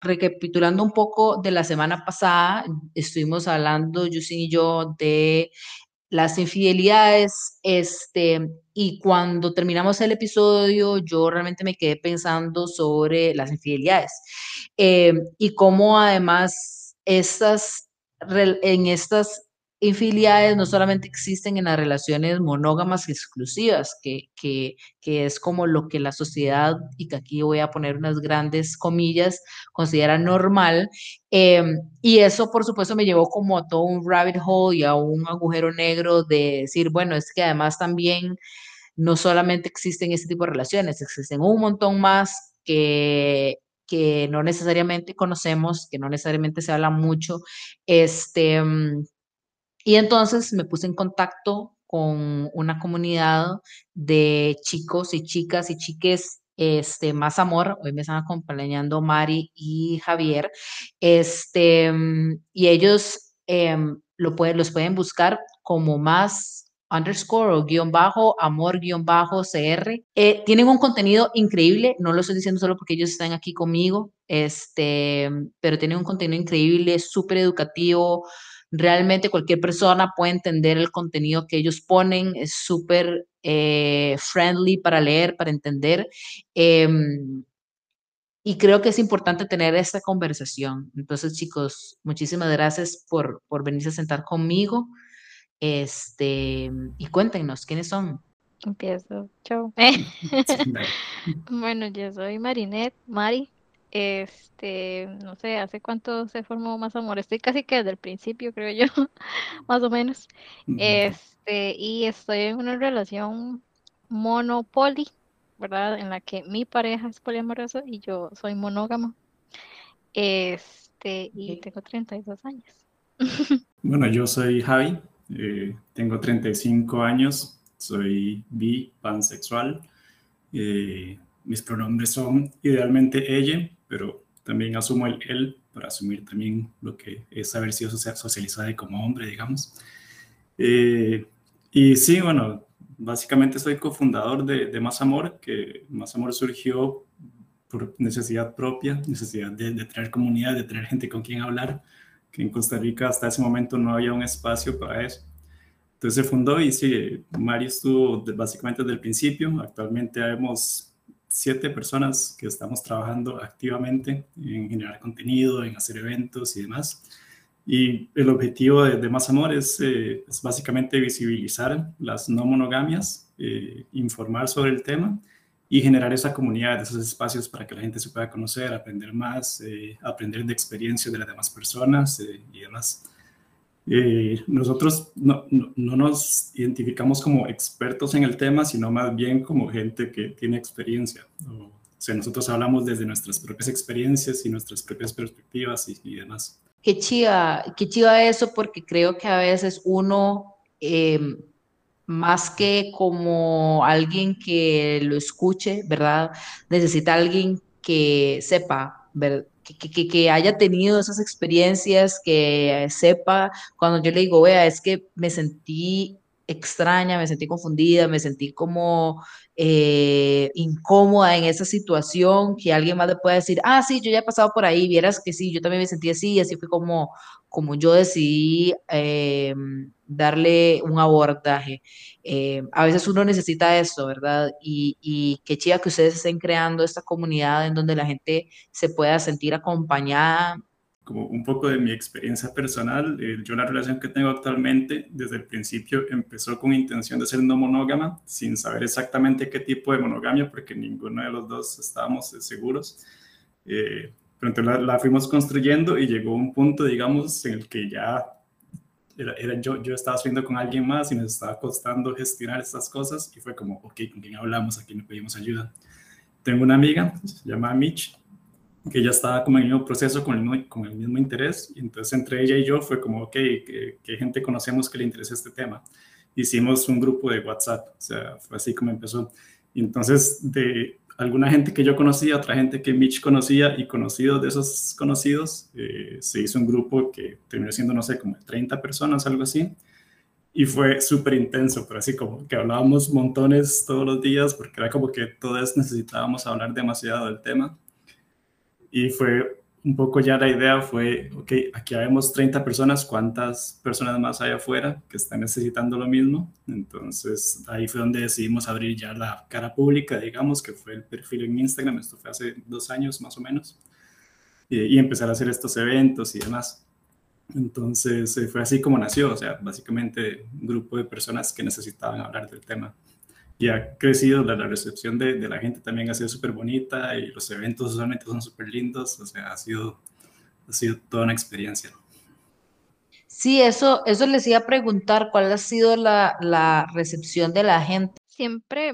recapitulando un poco de la semana pasada, estuvimos hablando, Justin y yo, de las infidelidades, este, y cuando terminamos el episodio, yo realmente me quedé pensando sobre las infidelidades eh, y cómo además estas, en estas infidelidades no solamente existen en las relaciones monógamas exclusivas, que, que, que, es como lo que la sociedad, y que aquí voy a poner unas grandes comillas, considera normal. Eh, y eso, por supuesto, me llevó como a todo un rabbit hole y a un agujero negro de decir, bueno, es que además también no solamente existen este tipo de relaciones, existen un montón más que que no necesariamente conocemos, que no necesariamente se habla mucho, este, y entonces me puse en contacto con una comunidad de chicos y chicas y chiques este, más amor, hoy me están acompañando Mari y Javier, este, y ellos em, lo pueden, los pueden buscar como más underscore o guion bajo, amor guion bajo CR. Eh, tienen un contenido increíble, no lo estoy diciendo solo porque ellos están aquí conmigo, este, pero tienen un contenido increíble, súper educativo, realmente cualquier persona puede entender el contenido que ellos ponen, es súper eh, friendly para leer, para entender. Em, y creo que es importante tener esta conversación. Entonces, chicos, muchísimas gracias por, por venirse a sentar conmigo. Este, y cuéntenos, ¿quiénes son? Empiezo. Chao. bueno, yo soy Marinette, Mari. Este, no sé, ¿hace cuánto se formó Más Amor? Estoy casi que desde el principio, creo yo, más o menos. Este, y estoy en una relación monopoli, ¿verdad? En la que mi pareja es poliamoroso y yo soy monógamo. Este, y tengo 32 años. Bueno, yo soy Javi, eh, tengo 35 años, soy bi, pansexual. Eh, mis pronombres son idealmente ella, pero también asumo el él para asumir también lo que es haber sido socializado como hombre, digamos. Eh, y sí, bueno, básicamente soy cofundador de, de, Más Amor, que Más Amor surgió por necesidad propia, necesidad de, de traer comunidad, de traer gente con quien hablar, que en Costa Rica hasta ese momento no había un espacio para eso. Entonces se fundó y sí, Mario estuvo básicamente desde el principio. Actualmente hemos siete personas que estamos trabajando activamente en generar contenido, en hacer eventos y demás. Y el objetivo de, Más Amor es, eh, básicamente visibilizar las no monogamias, eh, informar sobre el tema y generar esa comunidad, esos espacios para que la gente se pueda conocer, aprender más, eh, aprender de experiencias de las demás personas y demás. Eh, nosotros no, no, nos identificamos como expertos en el tema, sino más bien como gente que tiene experiencia. O, sea, nosotros hablamos desde nuestras propias experiencias y nuestras propias perspectivas y, demás. Qué chiva, qué chiva eso, porque creo que a veces uno, em, más que como alguien que lo escuche, ¿verdad? Necesita alguien que sepa, ¿verdad? Que, que, haya tenido esas experiencias, que sepa, cuando yo le digo, vea, es que me sentí extraña, me sentí confundida, me sentí como eh, incómoda en esa situación, que alguien más le pueda decir, ah, sí, yo ya he pasado por ahí, vieras que sí, yo también me sentí así, y así fue como, como yo decidí eh, darle un abordaje. Eh, a veces uno necesita eso, ¿verdad? Y, y qué chida que ustedes estén creando esta comunidad en donde la gente se pueda sentir acompañada. Como un poco de mi experiencia personal, eh, yo la relación que tengo actualmente desde el principio empezó con intención de ser no monógama, sin saber exactamente qué tipo de monogamia, porque ninguno de los dos estábamos seguros. Eh, pero entonces la, fuimos construyendo y llegó un punto, digamos, en el que ya era, yo, yo estaba subiendo con alguien más y nos estaba costando gestionar estas cosas y fue como, ok, ¿con quién hablamos? ¿A quién le pedimos ayuda? Tengo una amiga, se llama Mitch, que ya estaba como en el mismo proceso, con el mismo, con el mismo interés, y entonces entre ella y yo fue como, ok, ¿qué, ¿qué, gente conocemos que le interesa este tema? Hicimos un grupo de WhatsApp, o sea, fue así como empezó. Y entonces de, alguna gente que yo conocía, otra gente que Mitch conocía y conocidos de esos conocidos, eh, se hizo un grupo que terminó siendo, no sé, como 30 personas, algo así. Y fue súper intenso, pero así como que hablábamos montones todos los días, porque era como que todos necesitábamos hablar demasiado del tema. Y fue un poco ya la idea fue, ok, aquí vemos 30 personas, ¿cuántas personas más hay afuera que están necesitando lo mismo? Entonces ahí fue donde decidimos abrir ya la cara pública, digamos, que fue el perfil en Instagram, esto fue hace dos años más o menos, y, y empezar a hacer estos eventos y demás. Entonces eh, fue así como nació, o sea, básicamente un grupo de personas que necesitaban hablar del tema y ha crecido, la, la recepción de, de, la gente también ha sido súper bonita y los eventos usualmente son súper lindos, o sea, ha sido, ha sido toda una experiencia. Sí, eso, eso les iba a preguntar, ¿cuál ha sido la, la recepción de la gente? Siempre,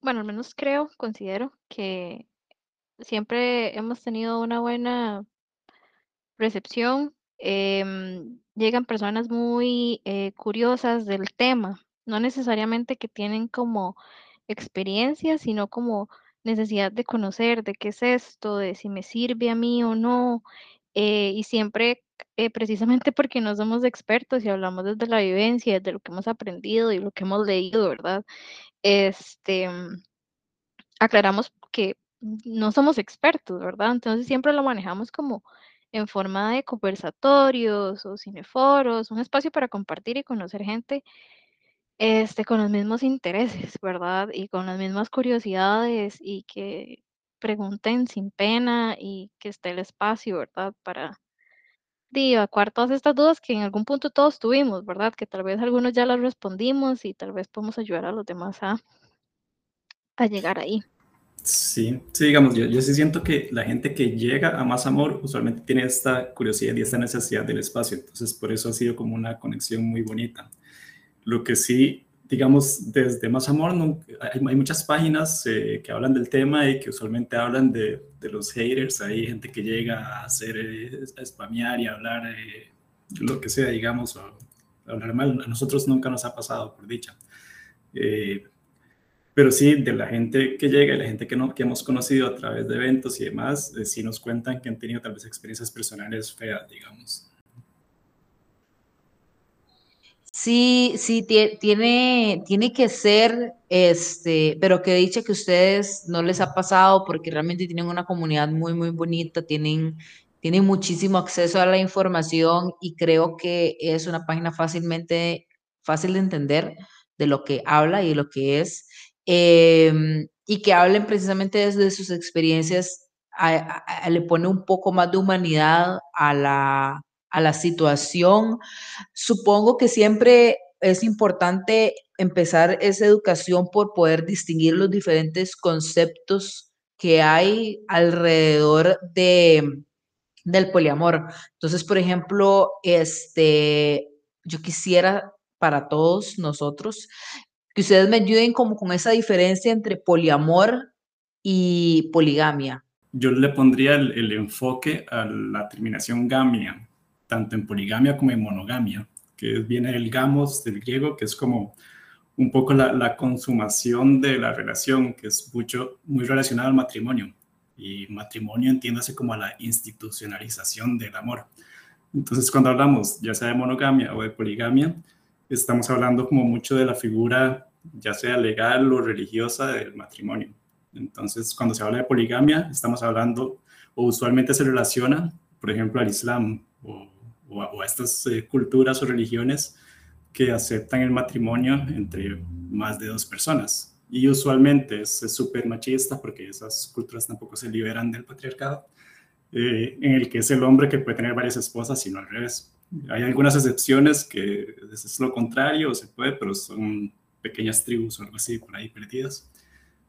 bueno, al menos creo, considero que siempre hemos tenido una buena recepción. Eh, llegan personas muy eh, curiosas del tema, no necesariamente que tienen como experiencia, sino como necesidad de conocer de qué es esto, de si me sirve a mí o no. Eh, y siempre, eh, precisamente porque no somos expertos y hablamos desde la vivencia, desde lo que hemos aprendido y lo que hemos leído, ¿verdad? Este, aclaramos que no somos expertos, ¿verdad? Entonces siempre lo manejamos como en forma de conversatorios o cineforos, un espacio para compartir y conocer gente este, con los mismos intereses, ¿verdad? Y con las mismas curiosidades y que pregunten sin pena y que esté el espacio, ¿verdad? Para evacuar todas estas dudas que en algún punto todos tuvimos, ¿verdad? Que tal vez algunos ya las respondimos y tal vez podemos ayudar a los demás a, a llegar ahí. Sí, sí, digamos, yo, yo sí siento que la gente que llega a Más Amor usualmente tiene esta curiosidad y esta necesidad del espacio, entonces por eso ha sido como una conexión muy bonita. Lo que sí, digamos, desde Más Amor, no, hay, hay, muchas páginas eh, que hablan del tema y que usualmente hablan de, de, los haters. Hay gente que llega a hacer, eh, a spamear y a hablar eh, lo que sea, digamos, o hablar mal. A nosotros nunca nos ha pasado, por dicha. Eh, pero sí, de la gente que llega y la gente que, no, que hemos conocido a través de eventos y demás, sí nos cuentan que han tenido tal vez experiencias personales feas, digamos. Sí, sí, tiene, tiene que ser, este, pero que dicha que ustedes no les ha pasado porque realmente tienen una comunidad muy, muy bonita, tienen, tienen muchísimo acceso a la información y creo que es una página fácilmente, fácil de entender de lo que habla y de lo que es, eh, y que hablen precisamente desde sus experiencias, le pone un poco más de humanidad a la, a la situación. Supongo que siempre es importante empezar esa educación por poder distinguir los diferentes conceptos que hay alrededor de, del poliamor. Entonces, por ejemplo, este, yo quisiera para todos nosotros que ustedes me ayuden como con esa diferencia entre poliamor y poligamia. Yo le pondría el, el enfoque a la terminación gamia, tanto en poligamia como en monogamia, que viene del gamos del griego, que es como un poco la, consumación de la relación, que es mucho, muy relacionada al matrimonio. Y matrimonio entiéndase como a la institucionalización del amor. Entonces, cuando hablamos ya sea de monogamia o de poligamia, estamos hablando como mucho de la figura, ya sea legal o religiosa, del matrimonio. Entonces, cuando se habla de poligamia, estamos hablando, o usualmente se relaciona, por ejemplo, al Islam o a, estas eh, culturas o religiones que aceptan el matrimonio entre más de dos personas. Y usualmente es súper machista porque esas culturas tampoco se liberan del patriarcado, eh, en el que es el hombre que puede tener varias esposas y no al revés. Hay algunas excepciones que es lo contrario, se puede, pero son pequeñas tribus o algo así por ahí perdidas.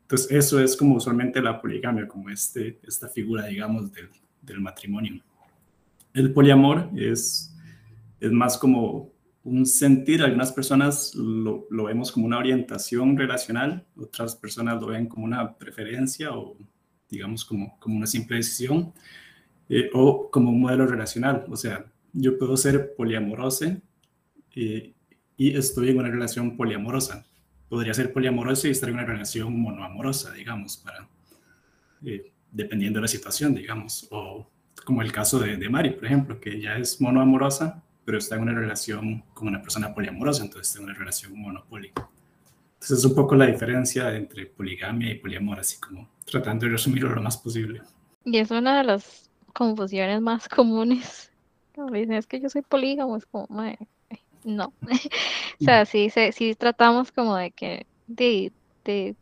Entonces, eso es como usualmente la poligamia, como este, esta figura, digamos, del, del matrimonio. El poliamor es, es más como un sentir, algunas personas lo, lo, vemos como una orientación relacional, otras personas lo ven como una preferencia o digamos como, como una simple decisión eh, o como un modelo relacional. O sea, yo puedo ser poliamorosa eh, y estoy en una relación poliamorosa. Podría ser poliamorosa y estar en una relación monoamorosa, digamos, para, eh, dependiendo de la situación, digamos, o como el caso de, de, Mari, por ejemplo, que ella es monoamorosa, pero está en una relación con una persona poliamorosa, entonces está en una relación monopólica. Entonces es un poco la diferencia entre poligamia y poliamor, así como tratando de resumirlo lo más posible. Y es una de las confusiones más comunes. dicen, es que yo soy polígamo, es como, no. o sea, sí, sí, tratamos como de que, de, de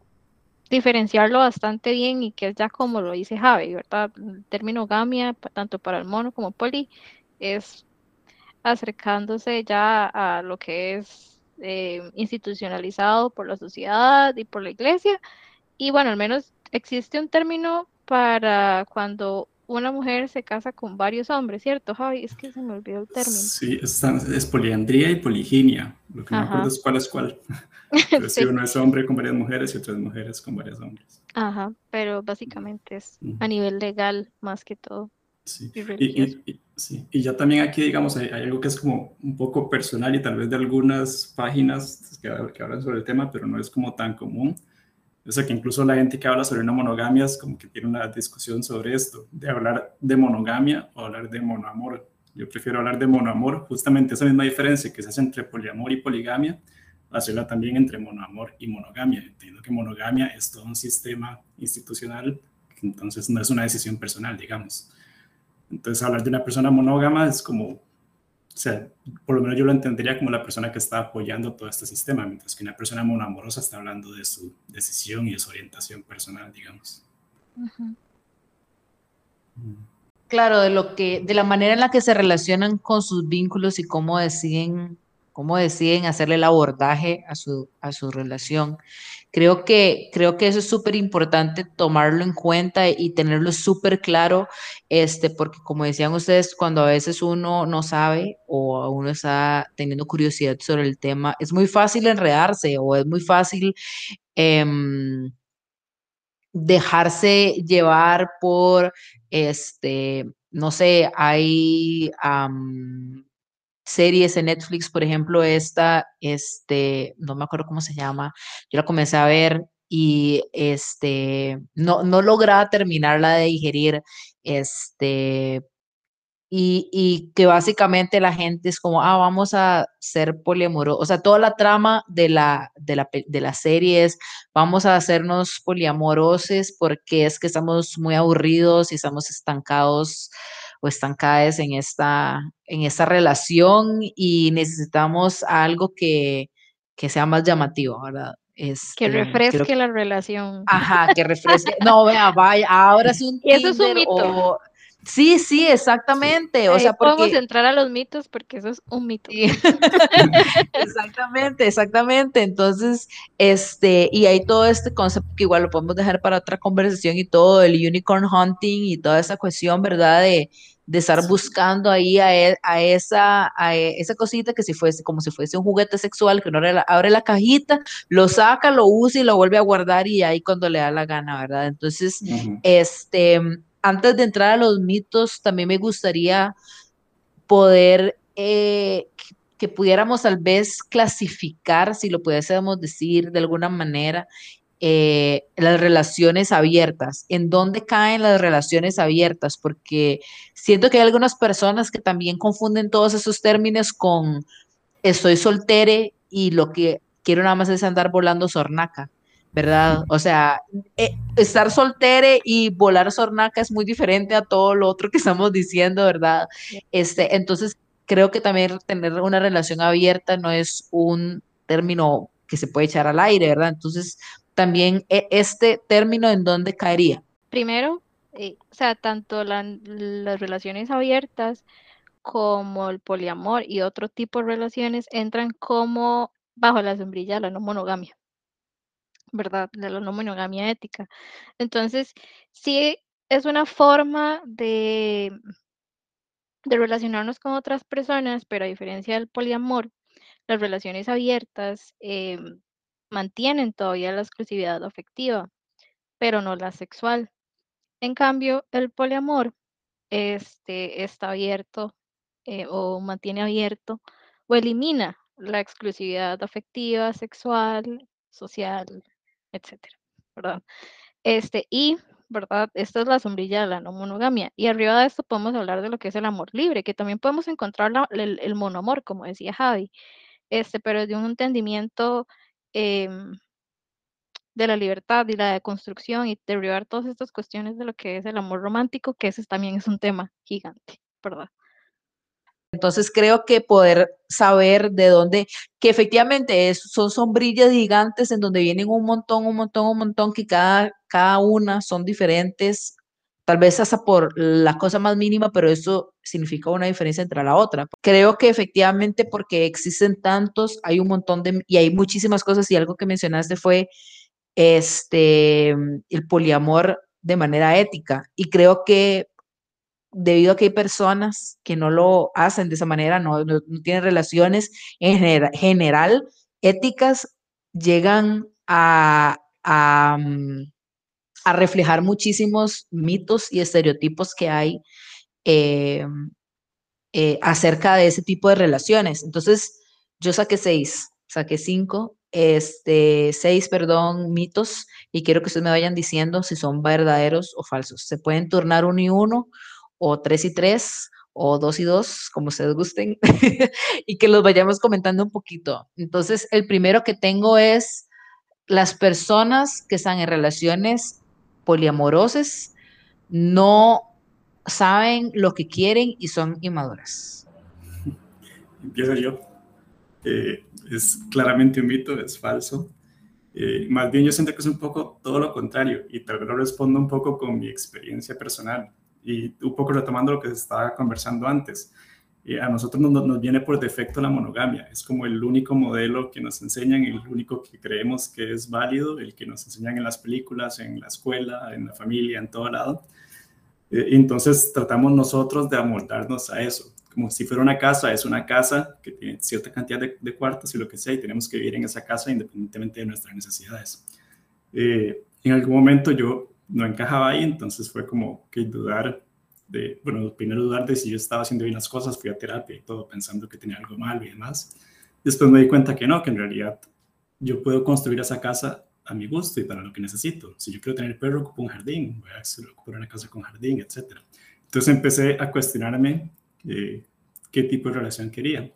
diferenciarlo bastante bien y que es ya como lo dice Javi, ¿verdad? El término gamia, tanto para el mono como poli, es acercándose ya a lo que es eh, institucionalizado por la sociedad y por la iglesia. Y bueno, al menos existe un término para cuando una mujer se casa con varios hombres, ¿cierto, Javi? Es que se me olvidó el término. Sí, es, poliandría y poliginia. Lo que no me acuerdo es cuál es cuál. Si uno es hombre con varias mujeres y otras mujeres con varios hombres. Ajá, pero básicamente es a nivel legal más que todo. Sí. Y, sí. y, ya también aquí, digamos, hay, algo que es como un poco personal y tal vez de algunas páginas que, que hablan sobre el tema, pero no es como tan común o sea, que incluso la gente que habla sobre una monogamia es como que tiene una discusión sobre esto, de hablar de monogamia o hablar de monoamor. Yo prefiero hablar de monoamor, justamente esa misma diferencia que se hace entre poliamor y poligamia, hacerla también entre monoamor y monogamia. Entiendo que monogamia es todo un sistema institucional, entonces no es una decisión personal, digamos. Entonces, hablar de una persona monógama es como o sea, por lo menos yo lo entendería como la persona que está apoyando todo este sistema, mientras que una persona monoamorosa está hablando de su decisión y de su orientación personal, digamos. Claro, de lo que, de la manera en la que se relacionan con sus vínculos y cómo deciden cómo deciden hacerle el abordaje a su, a su relación. Creo que, creo que eso es súper importante tomarlo en cuenta y tenerlo súper claro, este, porque como decían ustedes, cuando a veces uno no sabe o uno está teniendo curiosidad sobre el tema, es muy fácil enredarse o es muy fácil em, dejarse llevar por, este, no sé, hay series en Netflix, por ejemplo, esta, este, no me acuerdo cómo se llama, yo la comencé a ver y este, no, no lograba terminarla de digerir, este, y, que básicamente la gente es como, ah, vamos a ser poliamorosos, o sea, toda la trama de la, de la, de la serie vamos a hacernos poliamorosos porque es que estamos muy aburridos y estamos estancados o estancadas en esta, en esta relación y necesitamos algo que, que sea más llamativo, ¿verdad? Este, que refresque la relación. Ajá, que refresque. No, vea, vaya, ahora es un. eso es un mito. Sí, sí, exactamente. O sea, porque... podemos entrar a los mitos porque eso es un mito. exactamente, exactamente. Entonces, este, y hay todo este concepto que igual lo podemos dejar para otra conversación y todo, el unicorn hunting y toda esa cuestión, ¿verdad? De, de estar buscando ahí a, e, a, esa, a e, esa cosita que si fuese como si fuese un juguete sexual, que uno abre la, cajita, lo saca, lo usa y lo vuelve a guardar y ahí cuando le da la gana, ¿verdad? Entonces, este, antes de entrar a los mitos, también me gustaría poder eh, que pudiéramos tal vez clasificar, si lo pudiésemos decir de alguna manera, eh, las relaciones abiertas, en dónde caen las relaciones abiertas, porque siento que hay algunas personas que también confunden todos esos términos con estoy soltere y lo que quiero nada más es andar volando sornaca, ¿verdad? O sea, eh, estar soltere y volar sornaca es muy diferente a todo lo otro que estamos diciendo, ¿verdad? Este, entonces, creo que también tener una relación abierta no es un término que se puede echar al aire, ¿verdad? Entonces, también e, este término en dónde caería? Primero, eh, o sea, tanto las relaciones abiertas como el poliamor y otro tipo de relaciones entran como bajo la sombrilla de la no monogamia, ¿verdad? De la no monogamia ética. Entonces, sí es una forma de, de relacionarnos con otras personas, pero a diferencia del poliamor, las relaciones abiertas em, mantienen todavía la exclusividad afectiva, pero no la sexual. En cambio, el poliamor este, está abierto eh, o mantiene abierto o elimina la exclusividad afectiva, sexual, social, etcétera, ¿verdad? Este, y, ¿verdad? Esta es la sombrilla de la no monogamia. Y arriba de esto podemos hablar de lo que es el amor libre, que también podemos encontrar el, el, monoamor, como decía Javi, este, pero de un entendimiento Em, de la libertad y la deconstrucción y derribar todas estas cuestiones de lo que es el amor romántico, que ese también es un tema gigante, ¿verdad? Entonces creo que poder saber de dónde, que efectivamente son sombrillas gigantes en donde vienen un montón, un montón, un montón, que cada, cada una son diferentes, tal vez hasta por la cosa más mínima, pero eso significa una diferencia entre la otra. Creo que efectivamente porque existen tantos, hay un montón de, y hay muchísimas cosas, y algo que mencionaste fue este, el poliamor de manera ética. Y creo que debido a que hay personas que no lo hacen de esa manera, no, no, tienen relaciones en general éticas, llegan a, mm, a, reflejar muchísimos mitos y estereotipos que hay eh, eh, acerca de ese tipo de relaciones. Entonces, yo saqué seis, saqué cinco, este, seis, perdón, mitos y quiero que ustedes me vayan diciendo si son verdaderos o falsos. Se pueden turnar uno y uno o tres y tres, o dos y dos, como ustedes gusten, y que los vayamos comentando un poquito. Entonces, el primero que tengo es las personas que están en relaciones poliamorosas no saben lo que quieren y son inmaduras. Empiezo yo. Eh, es claramente un mito, es falso. Eh, más bien yo siento que es un poco todo lo contrario y tal vez lo respondo un poco con mi experiencia personal y un poco retomando lo que se estaba conversando antes, eh, a nosotros nos, nos, viene por defecto la monogamia, es como el único modelo que nos enseñan, el único que creemos que es válido, el que nos enseñan en las películas, en la escuela, en la familia, en todo lado. Eh, entonces tratamos nosotros de amoldarnos a eso, como si fuera una casa, es una casa que tiene cierta cantidad de, de cuartos y lo que sea, y tenemos que vivir en esa casa independientemente de nuestras necesidades. Eh, en algún momento yo no encajaba ahí, entonces fue como que dudar de, bueno, primero dudar de si yo estaba haciendo bien las cosas, fui a terapia y todo pensando que tenía algo malo y demás. Después me di cuenta que no, que en realidad yo puedo construir esa casa a mi gusto y para lo que necesito. Si yo quiero tener perro, ocupo un jardín, voy a ocupar una casa con jardín, etc. Entonces empecé a cuestionarme eh, qué tipo de relación quería.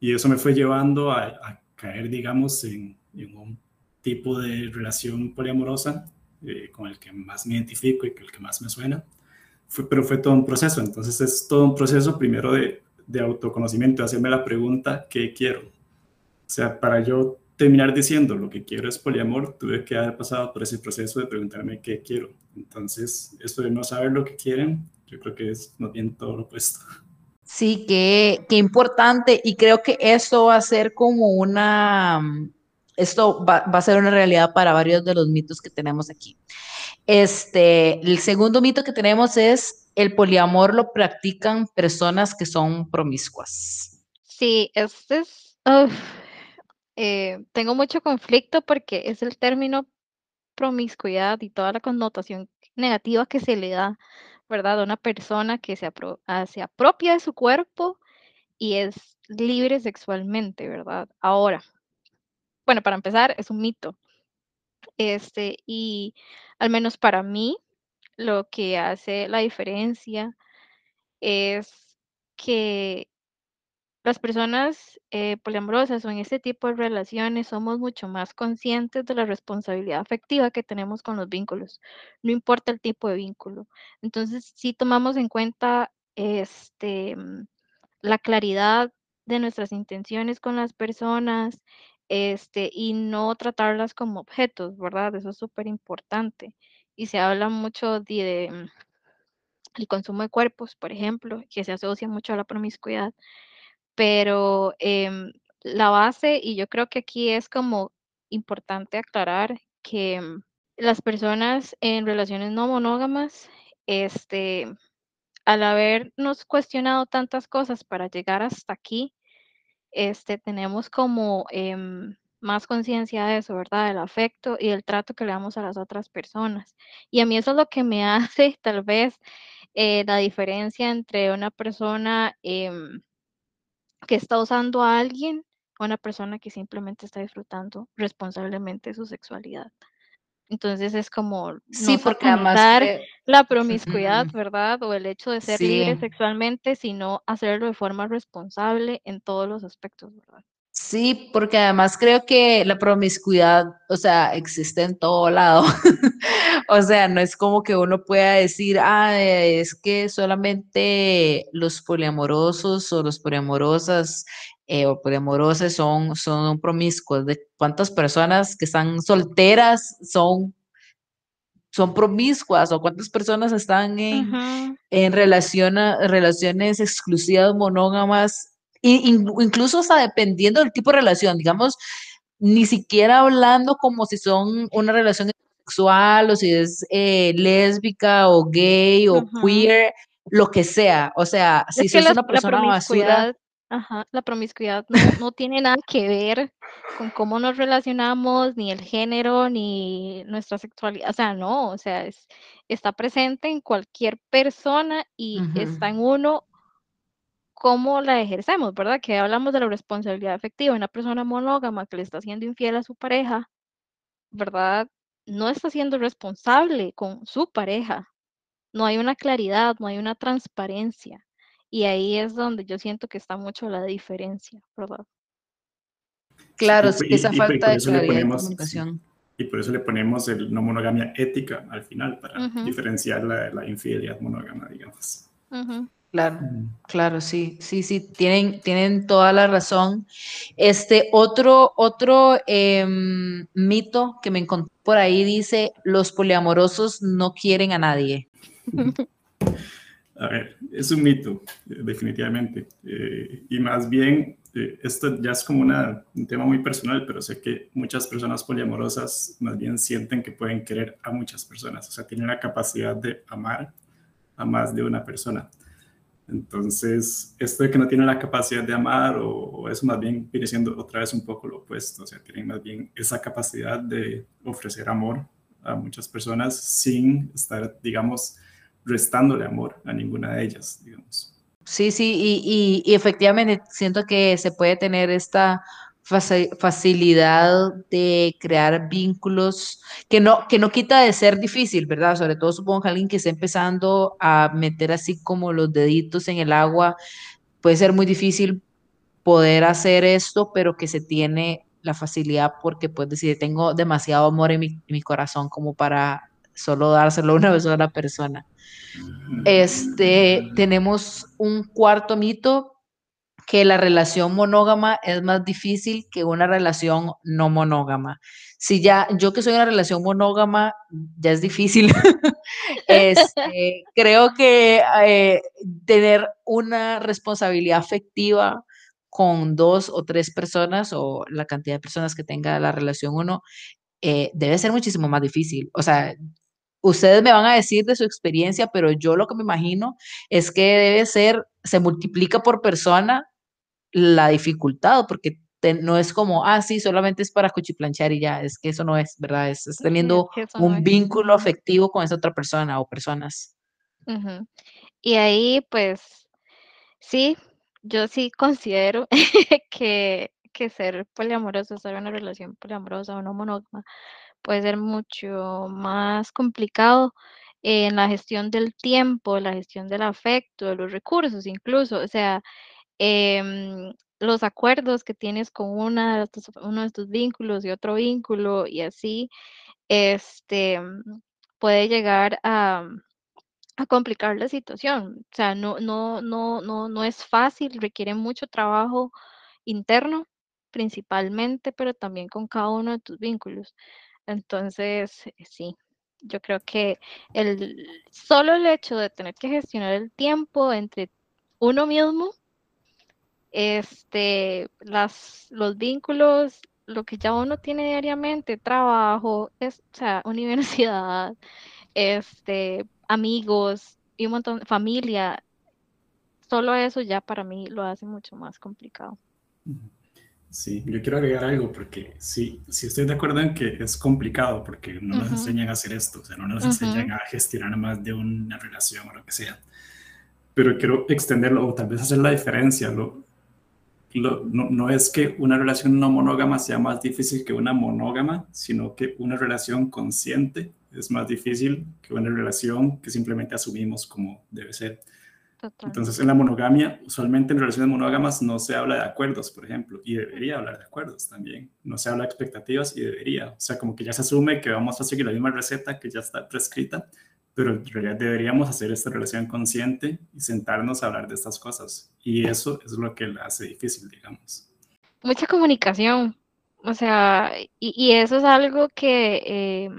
Y eso me fue llevando a, caer, digamos, en, un tipo de relación poliamorosa eh, con el que más me identifico y el que más me suena. Fue, pero fue todo un proceso, entonces es todo un proceso primero de, de autoconocimiento, de hacerme la pregunta, ¿qué quiero? O sea, para yo terminar diciendo lo que quiero es poliamor, tuve que haber pasado por ese proceso de preguntarme qué quiero. Entonces, esto de no saber lo que quieren, yo creo que es más bien todo lo opuesto. Sí, qué, qué importante. Y creo que esto va a ser como una, esto va, a ser una realidad para varios de los mitos que tenemos aquí. Este, el segundo mito que tenemos es el poliamor lo practican personas que son promiscuas. Sí, este es, eh, tengo mucho conflicto porque es el término promiscuidad y toda la connotación negativa que se le da, ¿verdad? A una persona que se, apro ah, se apropia de su cuerpo y es libre sexualmente, ¿verdad? Ahora, bueno, para empezar, es un mito. Este, y al menos para mí, lo que hace la diferencia es que las personas eh, o en este tipo de relaciones somos mucho más conscientes de la responsabilidad afectiva que tenemos con los vínculos, no importa el tipo de vínculo. Entonces, si tomamos en cuenta este, la claridad de nuestras intenciones con las personas, este, y no tratarlas como objetos, ¿verdad? Eso es súper importante. Y se habla mucho de, mm, el consumo de cuerpos, por ejemplo, que se asocia mucho a la promiscuidad, pero eh, la base, y yo creo que aquí es como importante aclarar que mm, las personas en relaciones no monógamas, este, al habernos cuestionado tantas cosas para llegar hasta aquí, este, tenemos como eh, más conciencia de eso, ¿verdad? Del afecto y del trato que le damos a las otras personas. Y a mí eso es lo que me hace tal vez eh, la diferencia entre una persona eh, que está usando a alguien o una persona que simplemente está disfrutando responsablemente su sexualidad. Entonces es como sí, no porque además que... la promiscuidad, ¿verdad? O el hecho de ser sí. libre sexualmente, sino hacerlo de forma responsable en todos los aspectos, ¿verdad? Sí, porque además creo que la promiscuidad, o sea, existe en todo lado. o sea, no es como que uno pueda decir, ah, es que solamente los poliamorosos o los poliamorosas eh, o poliamorosas son, son promiscuos. ¿De cuántas personas que están solteras son, son promiscuas o cuántas personas están en, en relaciones exclusivas monógamas incluso hasta dependiendo del tipo de relación, digamos, ni siquiera hablando como si son una relación sexual o si es eh, lésbica o gay o queer, lo que sea. O sea, si es una persona basura. Ajá, la promiscuidad no, tiene nada que ver con cómo nos relacionamos, ni el género, ni nuestra sexualidad. O sea, no, o sea, es, está presente en cualquier persona y está en uno cómo la ejercemos, ¿verdad? Que hablamos de la responsabilidad efectiva. Una persona monógama que le está siendo infiel a su pareja, ¿verdad? No está siendo responsable con su pareja. No hay una claridad, no hay una transparencia. Y ahí es donde yo siento que está mucho la diferencia, ¿verdad? Claro, esa falta de claridad de comunicación. Y por eso le ponemos el no monogamia ética al final, para diferenciar la, infidelidad monógama, digamos. Claro, claro, sí, sí, sí, tienen, tienen toda la razón. Este otro, otro em, mito que me encontré por ahí dice, los poliamorosos no quieren a nadie. A ver, es un mito, definitivamente. Eh, y más bien, eh, esto ya es como un tema muy personal, pero sé que muchas personas poliamorosas más bien sienten que pueden querer a muchas personas, o sea, tienen la capacidad de amar a más de una persona. Entonces, esto de que no tienen la capacidad de amar o, eso más bien viene siendo otra vez un poco lo opuesto, o sea, tienen más bien esa capacidad de ofrecer amor a muchas personas sin estar, digamos, restándole amor a ninguna de ellas, digamos. Sí, sí, y, efectivamente siento que se puede tener esta facilidad de crear vínculos que no, que no quita de ser difícil, ¿verdad? Sobre todo supongo que alguien que está empezando a meter así como los deditos en el agua, puede ser muy difícil poder hacer esto, pero que se tiene la facilidad porque puedes decir, tengo demasiado amor en mi corazón como para solo dárselo a una sola persona. Este, tenemos un cuarto mito que la relación monógama es más difícil que una relación no monógama. Si ya, yo que soy una relación monógama, ya es difícil. Este, creo que eh, tener una responsabilidad afectiva con dos o tres personas o la cantidad de personas que tenga la relación uno, eh, debe ser muchísimo más difícil. O sea, ustedes me van a decir de su experiencia, pero yo lo que me imagino es que debe ser, se multiplica por persona la dificultad, porque no es como, ah, sí, solamente es para cuchiplanchar y ya, es que eso no es, ¿verdad? Es, teniendo un vínculo afectivo con esa otra persona o personas. Y ahí, pues, sí, yo sí considero que, que ser poliamoroso, en una relación poliamorosa o no monógama, puede ser mucho más complicado en la gestión del tiempo, la gestión del afecto, de los recursos incluso, o sea, Em, los acuerdos que tienes con una de uno de tus vínculos y otro vínculo y así, este, puede llegar a, a complicar la situación. O sea, no, no, no, no, no es fácil, requiere mucho trabajo interno principalmente, pero también con cada uno de tus vínculos. Entonces, sí, yo creo que el solo el hecho de tener que gestionar el tiempo entre uno mismo este, las, los vínculos, lo que ya uno tiene diariamente, trabajo, es, universidad, este, amigos y un montón, familia, solo eso ya para mí lo hace mucho más complicado. Sí, yo quiero agregar algo porque sí, sí estoy de acuerdo en que es complicado porque no nos enseñan a hacer esto, o sea, no nos enseñan a gestionar más de una relación o lo que sea. Pero quiero extenderlo o tal vez hacer la diferencia. Lo, no, es que una relación no monógama sea más difícil que una monógama, sino que una relación consciente es más difícil que una relación que simplemente asumimos como debe ser. Entonces, en la monogamia, usualmente en relaciones monógamas no se habla de acuerdos, por ejemplo, y debería hablar de acuerdos también. No se habla de expectativas y debería. O sea, como que ya se asume que vamos a seguir la misma receta que ya está prescrita, pero en realidad deberíamos hacer esta relación consciente y sentarnos a hablar de estas cosas. Y eso es lo que la hace difícil, digamos. Mucha comunicación. O sea, y, eso es algo que... Eh,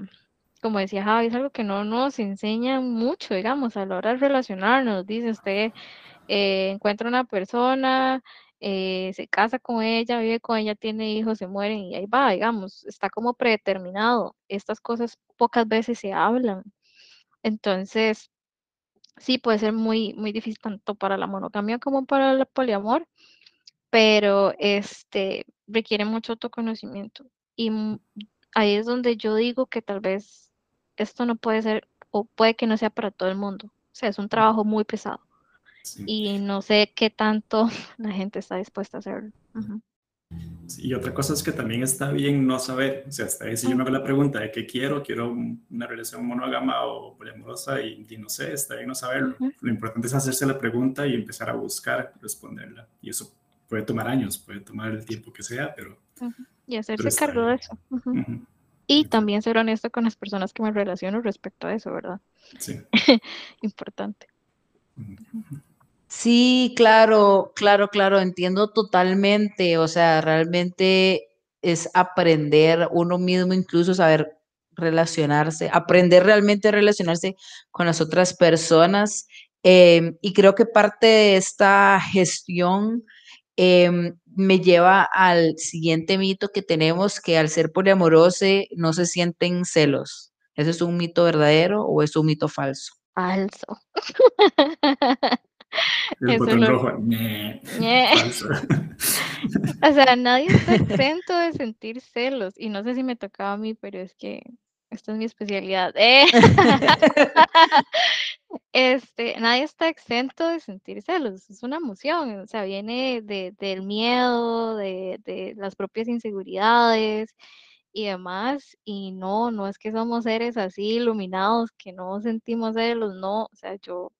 como decía Javi, es algo que no nos enseña mucho, digamos, a la hora de relacionarnos. Dice usted, eh, encuentra una persona, eh, se casa con ella, vive con ella, tiene hijos, se mueren y ahí va, digamos, está como predeterminado. Estas cosas pocas veces se hablan. Entonces, sí, puede ser muy, muy difícil tanto para la monogamia como para el poliamor, pero este requiere mucho autoconocimiento. Y ahí es donde yo digo que tal vez esto no puede ser, o puede que no sea para todo el mundo. O sea, es un trabajo muy pesado. Y no sé qué tanto la gente está dispuesta a hacerlo. y otra cosa es que también está bien no saber, o sea, hasta ahí si yo me hago la pregunta de qué quiero, quiero una relación monógama o poliamorosa y, no sé, está bien no saberlo. Lo importante es hacerse la pregunta y empezar a buscar responderla. Y eso puede tomar años, puede tomar el tiempo que sea, pero... Y hacerse cargo de eso. Y también ser honesto con las personas que me relaciono respecto a eso, ¿verdad? Sí. Importante. Sí, claro, claro, claro, entiendo totalmente. O sea, realmente es aprender uno mismo, incluso saber relacionarse, aprender realmente a relacionarse con las otras personas. Em, y creo que parte de esta gestión Em, me lleva al siguiente mito que tenemos, que al ser poliamoroso no se sienten celos. ¿Ese es un mito verdadero o es un mito falso? Falso. El botón rojo. Falso. o sea, nadie está exento de sentir celos. Y no sé si me tocaba a mí, pero es que esta es mi especialidad. Eh. Este, nadie está exento de sentir celos, es una emoción, o sea, viene de, del miedo, de, las propias inseguridades y demás, y no, no es que somos seres así iluminados, que no sentimos celos, no, o sea, yo,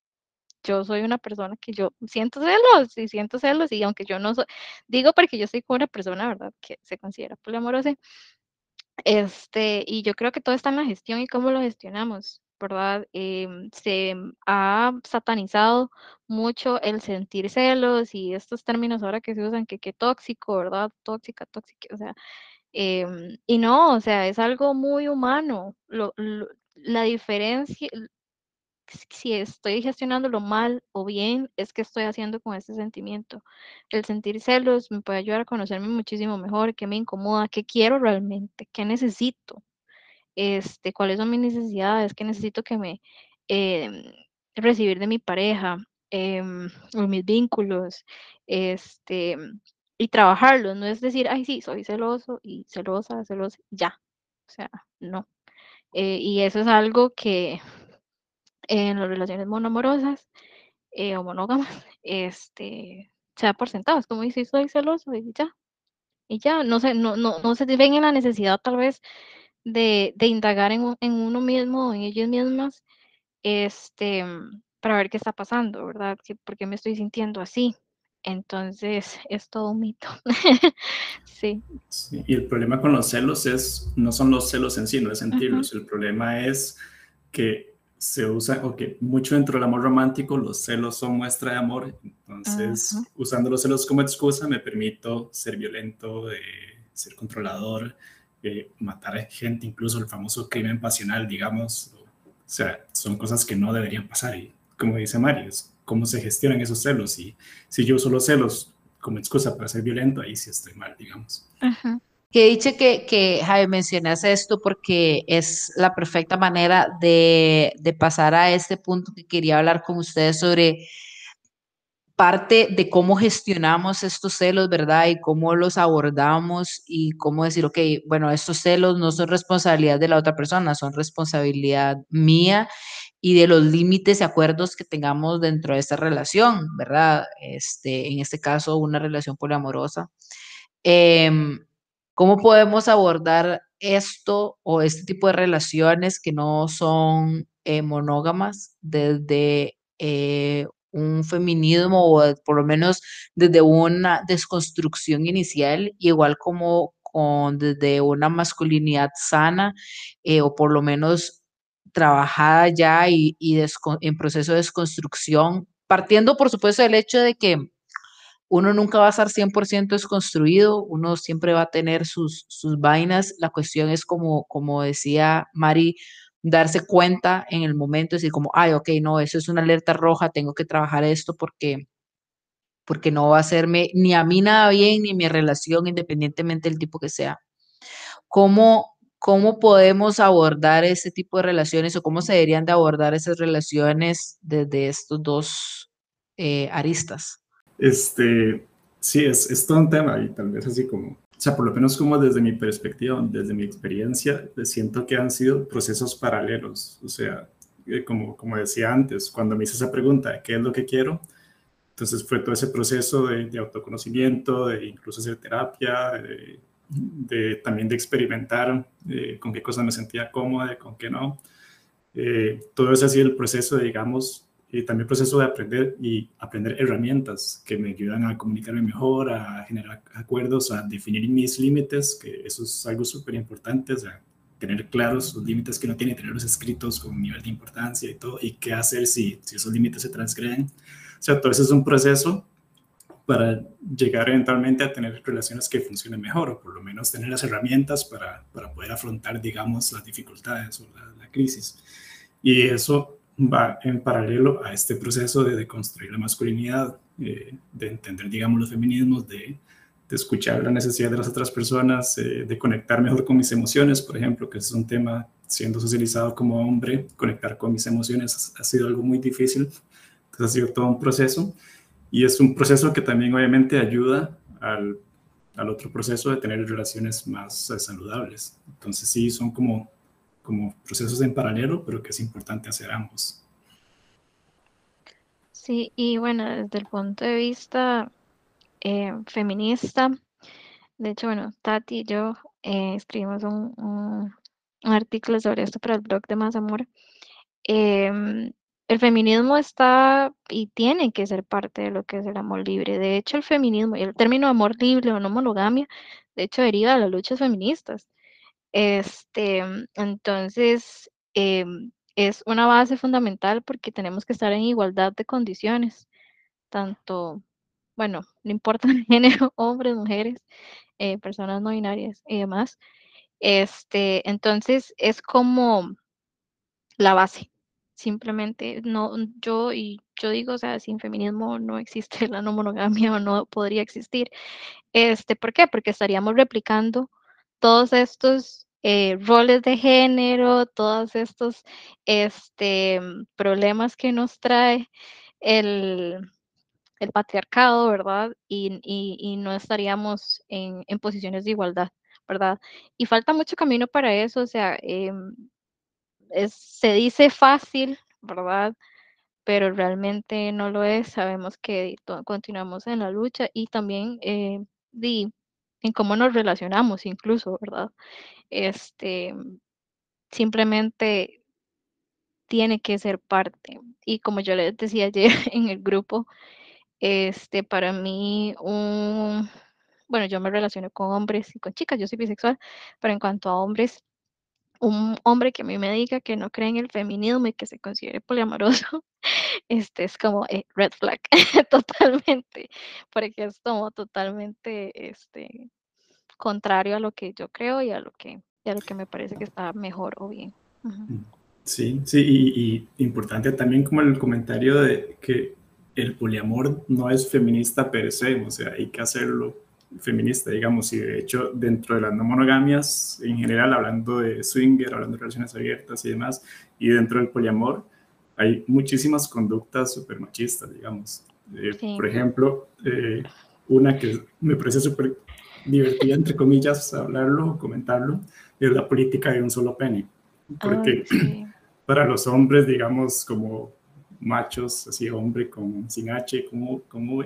yo soy una persona que yo siento celos y siento celos, y aunque yo no soy, digo porque yo soy una persona, ¿verdad?, que se considera poliamorosa, este, y yo creo que todo está en la gestión y cómo lo gestionamos, ¿verdad? Em, se ha satanizado mucho el sentir celos y estos términos ahora que se usan, que, qué tóxico, ¿verdad? Tóxica, tóxica, o sea, em, y no, o sea, es algo muy humano. la diferencia, si estoy gestionándolo mal o bien, es que estoy haciendo con este sentimiento. El sentir celos me puede ayudar a conocerme muchísimo mejor, qué me incomoda, qué quiero realmente, qué necesito, este, cuáles son mis necesidades, qué necesito que me em, recibir de mi pareja em, o mis vínculos, este, y trabajarlos. No es decir, ay, sí, soy celoso y celosa, celosa, ya. O sea, no. Eh, y eso es algo que en las relaciones monoamorosas eh, o monógamas, este, se da por sentado, es como dice, soy celoso y ya, y ya, no se, no, no, no se ven en la necesidad tal vez de, de indagar en, en, uno mismo, en ellos mismas, este, para ver qué está pasando, ¿verdad? ¿Por qué me estoy sintiendo así? Entonces, es todo un mito. sí. sí. Y el problema con los celos es, no son los celos en sí, no es sentirlos, el problema es que se usa, o que mucho dentro del amor romántico los celos son muestra de amor, entonces usando los celos como excusa me permito ser violento, ser controlador, matar a gente, incluso el famoso crimen pasional, digamos, o sea, son cosas que no deberían pasar y como dice Mario, cómo se gestionan esos celos y si yo uso los celos como excusa para ser violento, ahí sí estoy mal, digamos. Ajá. Que dicho que, que Javi, mencionas esto porque es la perfecta manera de, de pasar a este punto que quería hablar con ustedes sobre parte de cómo gestionamos estos celos, ¿verdad? Y cómo los abordamos y cómo decir, ok, bueno, estos celos no son responsabilidad de la otra persona, son responsabilidad mía y de los límites y acuerdos que tengamos dentro de esta relación, ¿verdad? Este, en este caso, una relación poliamorosa. Eh, ¿Cómo podemos abordar esto o este tipo de relaciones que no son eh, monógamas desde eh, un feminismo o por lo menos desde una desconstrucción inicial, igual como con, desde una masculinidad sana eh, o por lo menos trabajada ya y, en proceso de desconstrucción, partiendo por supuesto del hecho de que uno nunca va a estar 100% desconstruido, uno siempre va a tener sus, sus vainas, la cuestión es como, como decía Mari, darse cuenta en el momento, decir como, ay, ok, no, eso es una alerta roja, tengo que trabajar esto porque, porque no va a hacerme ni a mí nada bien, ni mi relación, independientemente del tipo que sea. ¿Cómo, cómo podemos abordar ese tipo de relaciones o cómo se deberían de abordar esas relaciones desde estos dos eh, aristas? Este, sí, es, es todo un tema y tal vez así como sea, por lo menos como desde mi perspectiva, desde mi experiencia, siento que han sido procesos paralelos. O sea, eh, como, como decía antes, cuando me hice esa pregunta qué es lo que quiero, entonces fue todo ese proceso de, autoconocimiento, de incluso hacer terapia, de, también de experimentar eh, con qué cosas me sentía cómoda, con qué no. Eh, todo eso ha sido el proceso, digamos, y también el proceso de aprender y aprender herramientas que me ayudan a comunicarme mejor, a generar acuerdos, a definir mis límites, que eso es algo súper importante, o sea, tener claros los límites que no tiene, tenerlos escritos con un nivel de importancia y todo, y qué hacer si, si esos límites se transgreden. O sea, todo eso es un proceso para llegar eventualmente a tener relaciones que funcionen mejor, o por lo menos tener las herramientas para, para poder afrontar, digamos, las dificultades o la, la crisis. Y eso va en paralelo a este proceso de deconstruir la masculinidad, eh, de entender, digamos, los feminismos, de, de, escuchar la necesidad de las otras personas, eh, de conectar mejor con mis emociones, por ejemplo, que es un tema siendo socializado como hombre, conectar con mis emociones ha sido algo muy difícil, entonces ha sido todo un proceso y es un proceso que también obviamente ayuda al, al otro proceso de tener relaciones más eh, saludables. Entonces sí, son como como procesos en paralelo, pero que es importante hacer ambos. Sí, y bueno, desde el punto de vista eh, feminista, de hecho, bueno, Tati y yo eh, escribimos un, artículo sobre esto para el blog de Más Amor. Em, el feminismo está y tiene que ser parte de lo que es el amor libre. De hecho, el feminismo y el término amor libre o no monogamia, de hecho, deriva de las luchas feministas. Este, entonces, em, es una base fundamental porque tenemos que estar en igualdad de condiciones, tanto, bueno, no importa el género, hombres, mujeres, eh, personas no binarias y demás. Este, entonces, es como la base. Simplemente, no, yo y yo digo, o sea, sin feminismo no existe la no monogamia o no podría existir. Este, ¿por qué? Porque estaríamos replicando todos estos eh, roles de género, todos estos este, problemas que nos trae el, patriarcado, ¿verdad? Y, y, no estaríamos en, en, posiciones de igualdad, ¿verdad? Y falta mucho camino para eso, o sea, es, se dice fácil, ¿verdad? Pero realmente no lo es, sabemos que continuamos en la lucha y también eh, en cómo nos relacionamos incluso, ¿verdad? Este, simplemente tiene que ser parte. Y como yo les decía ayer en el grupo, este, para mí, un, bueno, yo me relaciono con hombres y con chicas, yo soy bisexual, pero en cuanto a hombres, un hombre que a mí me diga que no cree en el feminismo y que se considere poliamoroso, este es como eh, red flag, totalmente, porque es como totalmente, este, contrario a lo que yo creo y a lo que, lo que me parece que está mejor o bien. Sí, sí, y, importante también como el comentario de que el poliamor no es feminista per se, o sea, hay que hacerlo feminista, digamos, y de hecho dentro de las no monogamias, en general, hablando de swinger, hablando de relaciones abiertas y demás, y dentro del poliamor, hay muchísimas conductas súper machistas, digamos. Eh, por ejemplo, eh, una que me parece súper divertida, entre comillas, hablarlo, comentarlo, es la política de un solo pene. Porque para los hombres, digamos, como machos, así hombre con, sin H, como, como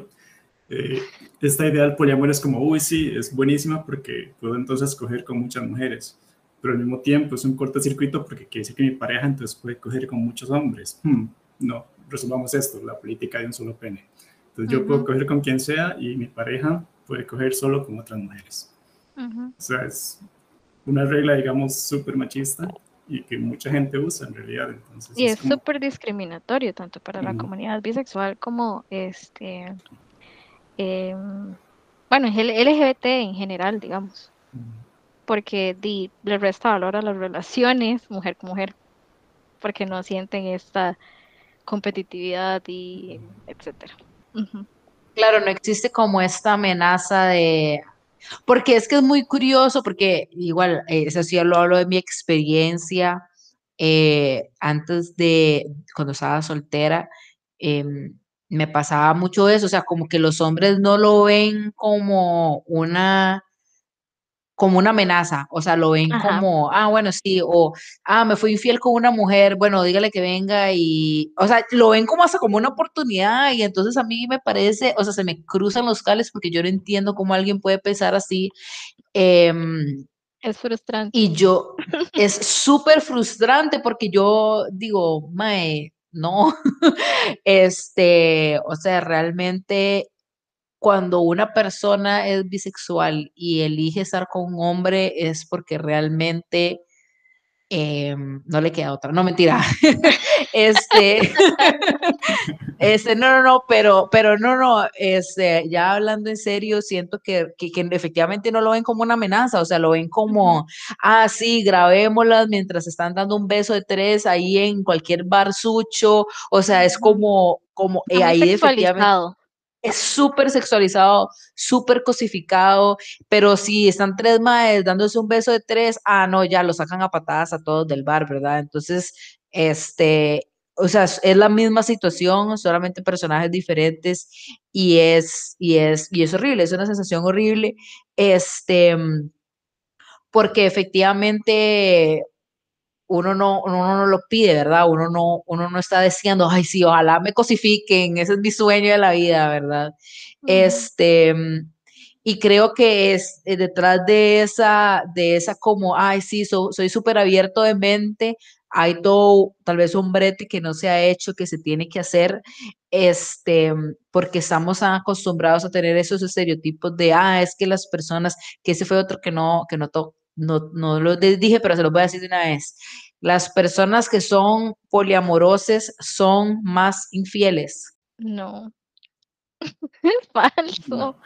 eh, esta idea del poliamor es como, uy, sí, es buenísima porque puedo entonces coger con muchas mujeres, pero al mismo tiempo es un cortocircuito porque quiere decir que mi pareja entonces puede coger con muchos hombres. Hmm, no, resumamos esto, la política de un solo pene. Entonces yo puedo coger con quien sea y mi pareja puede coger solo con otras mujeres. O sea, es una regla, digamos, súper machista y que mucha gente usa en realidad. Entonces, y es súper discriminatorio, tanto para la comunidad bisexual como este, em, bueno, el LGBT en general, digamos. Porque le resta valor a las relaciones mujer con mujer, porque no sienten esta competitividad y etcétera. Claro, no existe como esta amenaza de... Porque es que es muy curioso, porque igual, eh, eso sí lo hablo de mi experiencia eh, antes de, cuando estaba soltera, em, me pasaba mucho eso, o sea, como que los hombres no lo ven como una como una amenaza, o sea, lo ven como, ah, bueno, sí, o, ah, me fui infiel con una mujer, bueno, dígale que venga y, o sea, lo ven como hasta como una oportunidad y entonces a mí me parece, o sea, se me cruzan los cables porque yo no entiendo cómo alguien puede pensar así. Em, es frustrante. Y yo, es súper frustrante porque yo digo, mae, no, este, o sea, realmente cuando una persona es bisexual y elige estar con un hombre es porque realmente em, no le queda otra. No, mentira. este, este, no, no, no, pero, pero no, no, este, ya hablando en serio, siento que, que, efectivamente no lo ven como una amenaza, o sea, lo ven como, ah, sí, grabémoslas mientras están dando un beso de tres ahí en cualquier bar sucho, o sea, es como, como, eh, ahí efectivamente es súper sexualizado, súper cosificado, pero si están tres maes dándose un beso de tres, ah, no, ya lo sacan a patadas a todos del bar, ¿verdad? Entonces, este, o sea, es la misma situación, solamente personajes diferentes y es, y es, y es horrible, es una sensación horrible, este, porque efectivamente uno no, uno no lo pide, ¿verdad? Uno no, uno no está diciendo, ay, sí, ojalá me cosifiquen, ese es mi sueño de la vida, ¿verdad? Este, y creo que es eh, detrás de esa, de esa como, ay, sí, soy súper abierto de mente, hay todo, tal vez un brete que no se ha hecho, que se tiene que hacer, este, porque estamos acostumbrados a tener esos estereotipos de, ah, es que las personas, que ese fue otro que no, que no, no, no lo dije, pero se lo voy a decir de una vez. Las personas que son poliamorosas son más infieles. No. Es falso.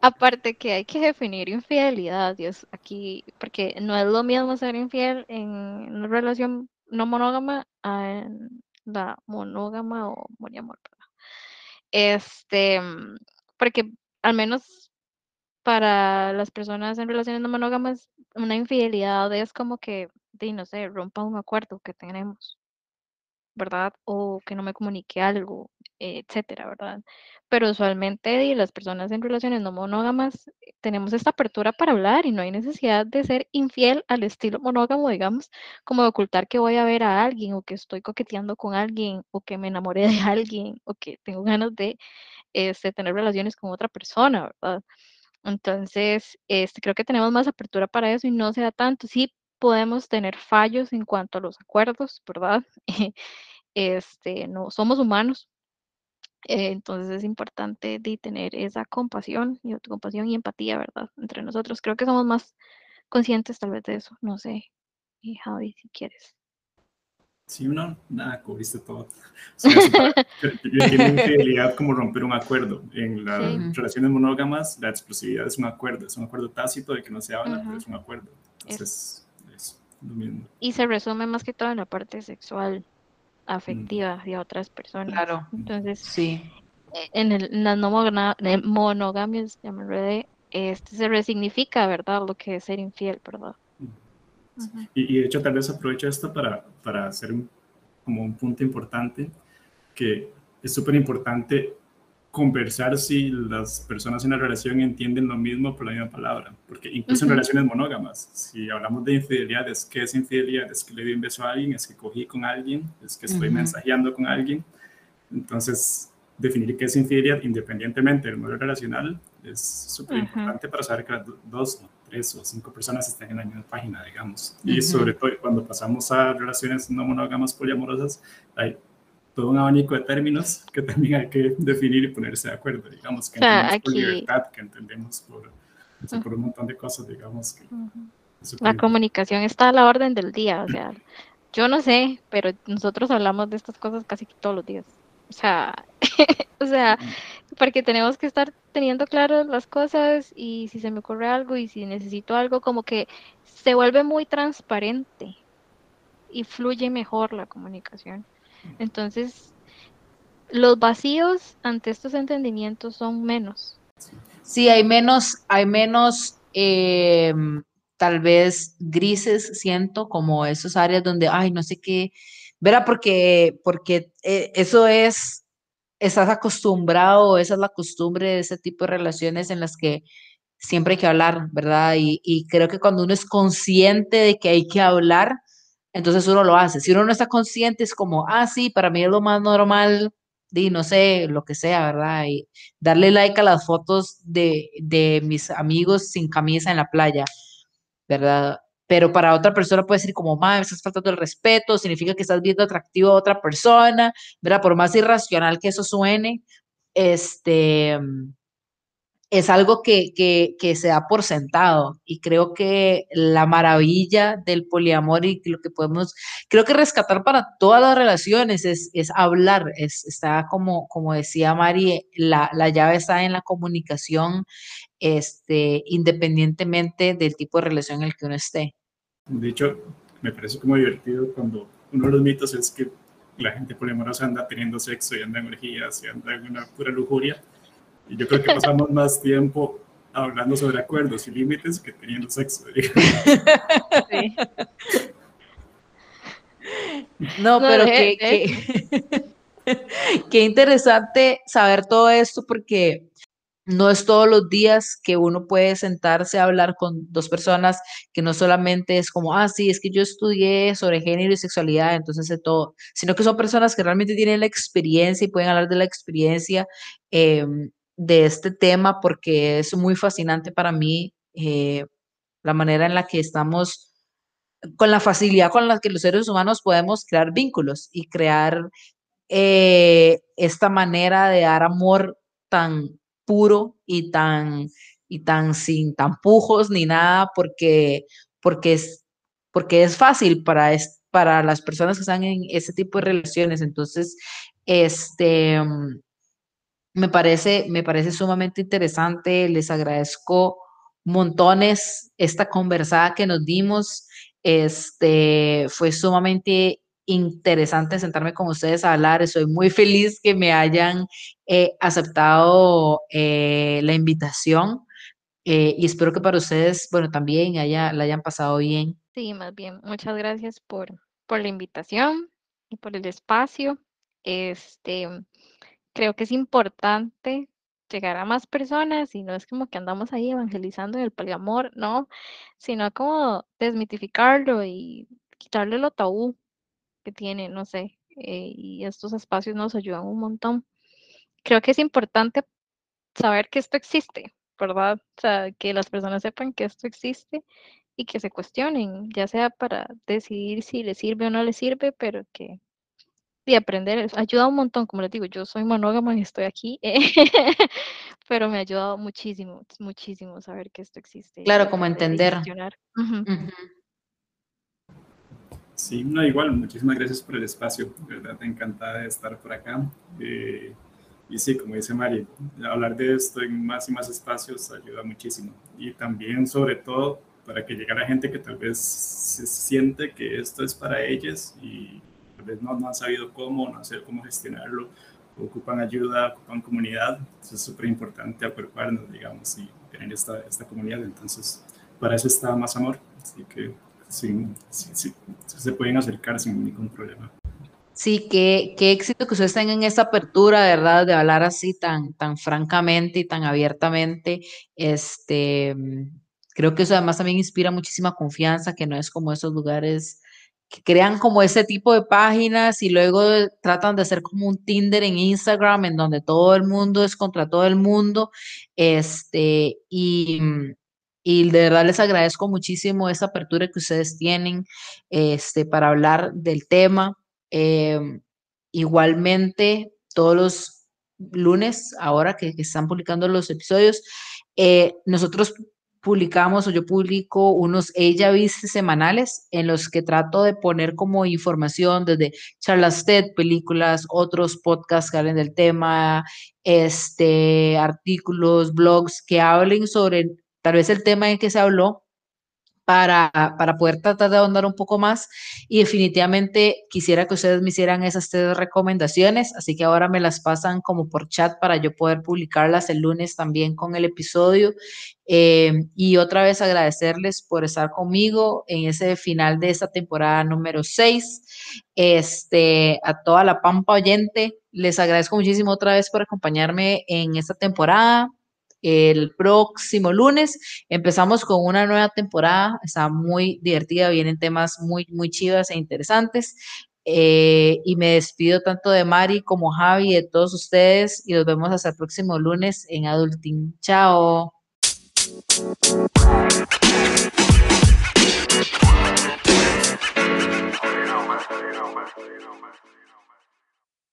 Aparte que hay que definir infidelidad, Dios, aquí, porque no es lo mismo ser infiel en una relación no monógama a en la monógama o poliamor. Este, porque al menos para las personas en relaciones no monógamas, una infidelidad es como que, no sé, rompa un acuerdo que tenemos, ¿verdad? O que no me comunique algo, etcétera, ¿verdad? Pero usualmente las personas en relaciones no monógamas eh, tenemos esta apertura para hablar y no hay necesidad de ser infiel al estilo monógamo, digamos, como de ocultar que voy a ver a alguien o que estoy coqueteando con alguien o que me enamoré de alguien o que tengo ganas de este, tener relaciones con otra persona, ¿verdad? Entonces, este, creo que tenemos más apertura para eso y no se da tanto. Sí podemos tener fallos en cuanto a los acuerdos, ¿verdad? Este, no somos humanos. Eh, entonces es importante de tener esa compasión y autocompasión y empatía, ¿verdad? Entre nosotros. Creo que somos más conscientes tal vez de eso. No sé, y Javi, si quieres. Sí, no, nada, cubriste todo. yo entiendo infidelidad como romper un acuerdo. En las relaciones monógamas, la explosividad es un acuerdo, es un acuerdo tácito de que no se habla, pero es un acuerdo. Entonces, es, lo mismo. Y se resume más que todo en la parte sexual, afectiva mm. hacia otras personas. Claro. Entonces, sí. E, en, el, en las no monogamias, ya me este, se resignifica, ¿verdad? Lo que es ser infiel, ¿verdad? Y, de hecho tal vez aprovecho esto para, para hacer como un punto importante, que es súper importante conversar si las personas en la relación entienden lo mismo por la misma palabra, porque incluso en relaciones monógamas, si hablamos de infidelidad, es que es infidelidad, es que le di un beso a alguien, es que cogí con alguien, es que estoy mensajeando con alguien, entonces definir qué es infidelidad independientemente del modelo relacional es súper importante para saber que las dos tres o cinco personas estén en la misma página, digamos. Y sobre todo cuando pasamos a relaciones no monógamas poliamorosas, hay todo un abanico de términos que también hay que definir y ponerse de acuerdo, digamos, que entendemos por libertad, que entendemos por, por, un montón de cosas, digamos. Que La comunicación está a la orden del día, o sea, yo no sé, pero nosotros hablamos de estas cosas casi todos los días. O sea, o sea, porque tenemos que estar teniendo claras las cosas y si se me ocurre algo y si necesito algo, como que se vuelve muy transparente y fluye mejor la comunicación. Entonces, los vacíos ante estos entendimientos son menos. Sí, hay menos, hay menos, eh, tal vez grises, siento, como esos áreas donde, ay, no sé qué, verá, porque, porque eh, eso es, estás acostumbrado, esa es la costumbre de ese tipo de relaciones en las que siempre hay que hablar, ¿verdad? Y, creo que cuando uno es consciente de que hay que hablar, entonces uno lo hace. Si uno no está consciente, es como, ah, sí, para mí es lo más normal, di, no sé, lo que sea, ¿verdad? Y darle like a las fotos de, de mis amigos sin camisa en la playa, ¿verdad? Pero para otra persona puede ser como, ma, estás faltando el respeto, significa que estás viendo atractivo a otra persona, ¿verdad? Por más irracional que eso suene, este, es algo que, que, se da por sentado y creo que la maravilla del poliamor y lo que podemos, creo que rescatar para todas las relaciones es, es hablar, es, está como, como decía Mari, la, la, llave está en la comunicación, este, independientemente del tipo de relación en el que uno esté. De hecho, me parece como divertido cuando uno de los mitos es que la gente poliamorosa anda teniendo sexo y anda en orgías y anda en una pura lujuria y yo creo que pasamos más tiempo hablando sobre acuerdos y límites que teniendo sexo. Sí. No, pero qué, qué, interesante saber todo esto porque no es todos los días que uno puede sentarse a hablar con dos personas que no solamente es como, ah, sí, es que yo estudié sobre género y sexualidad, entonces sé todo, sino que son personas que realmente tienen la experiencia y pueden hablar de la experiencia eh, de este tema porque es muy fascinante para mí eh, la manera en la que estamos, con la facilidad con la que los seres humanos podemos crear vínculos y crear eh, esta manera de dar amor tan puro y tan, y tan sin tampujos ni nada porque, porque, es, porque es fácil para, para las personas que están en ese tipo de relaciones. Entonces, este me parece, me parece sumamente interesante, les agradezco montones esta conversada que nos dimos. Este fue sumamente interesante sentarme con ustedes a hablar. Estoy muy feliz que me hayan eh, aceptado eh, la invitación eh, y espero que para ustedes, bueno, también haya, la hayan pasado bien. Sí, más bien. Muchas gracias por, por la invitación y por el espacio. Este, creo que es importante llegar a más personas y no es como que andamos ahí evangelizando el poliamor, no, sino como desmitificarlo y quitarle lo tabú que tiene, no sé, eh, y estos espacios nos ayudan un montón. Creo que es importante saber que esto existe, ¿verdad? O sea, que las personas sepan que esto existe y que se cuestionen, ya sea para decidir si les sirve o no les sirve, pero que y aprender ayuda un montón, como les digo, yo soy monógama y estoy aquí, pero me ha ayudado muchísimo, muchísimo saber que esto existe. Claro, como entender. Sí, no, igual, muchísimas gracias por el espacio, verdad, encantada de estar por acá. Eh, y sí, como dice Mari, hablar de esto en más y más espacios ayuda muchísimo. Y también, sobre todo, para que llegue a gente que tal vez se siente que esto es para ellas y no, no han sabido cómo, no saben cómo gestionarlo, ocupan ayuda, ocupan comunidad, es súper importante acuerparnos, digamos, y tener esta, esta comunidad, entonces para eso está Más Amor, así que sí, sí, sí, se pueden acercar sin ningún problema. Sí, qué, qué éxito que ustedes tengan esta apertura, ¿verdad? De hablar así tan, tan francamente y tan abiertamente. Este, creo que eso además también inspira muchísima confianza, que no es como esos lugares que crean como ese tipo de páginas y luego tratan de hacer como un Tinder en Instagram en donde todo el mundo es contra todo el mundo. Este, y, y de verdad les agradezco muchísimo esa apertura que ustedes tienen este, para hablar del tema. Em, igualmente, todos los lunes, ahora que, están publicando los episodios, eh, nosotros publicamos o yo publico unos ella viste semanales en los que trato de poner como información desde charlas TED, películas, otros podcasts que hablen del tema, este, artículos, blogs que hablen sobre tal vez el tema en que se habló para, para poder tratar de ahondar un poco más. Y definitivamente quisiera que ustedes me hicieran esas tres recomendaciones, así que ahora me las pasan como por chat para yo poder publicarlas el lunes también con el episodio. Eh, y otra vez agradecerles por estar conmigo en ese final de esta temporada número 6. Este, a toda la Pampa oyente, les agradezco muchísimo otra vez por acompañarme en esta temporada el próximo lunes. Empezamos con una nueva temporada, está muy divertida, vienen temas muy, muy chivas e interesantes. Eh, y me despido tanto de Mari como Javi, de todos ustedes, y nos vemos hasta el próximo lunes en Adulting. Chao.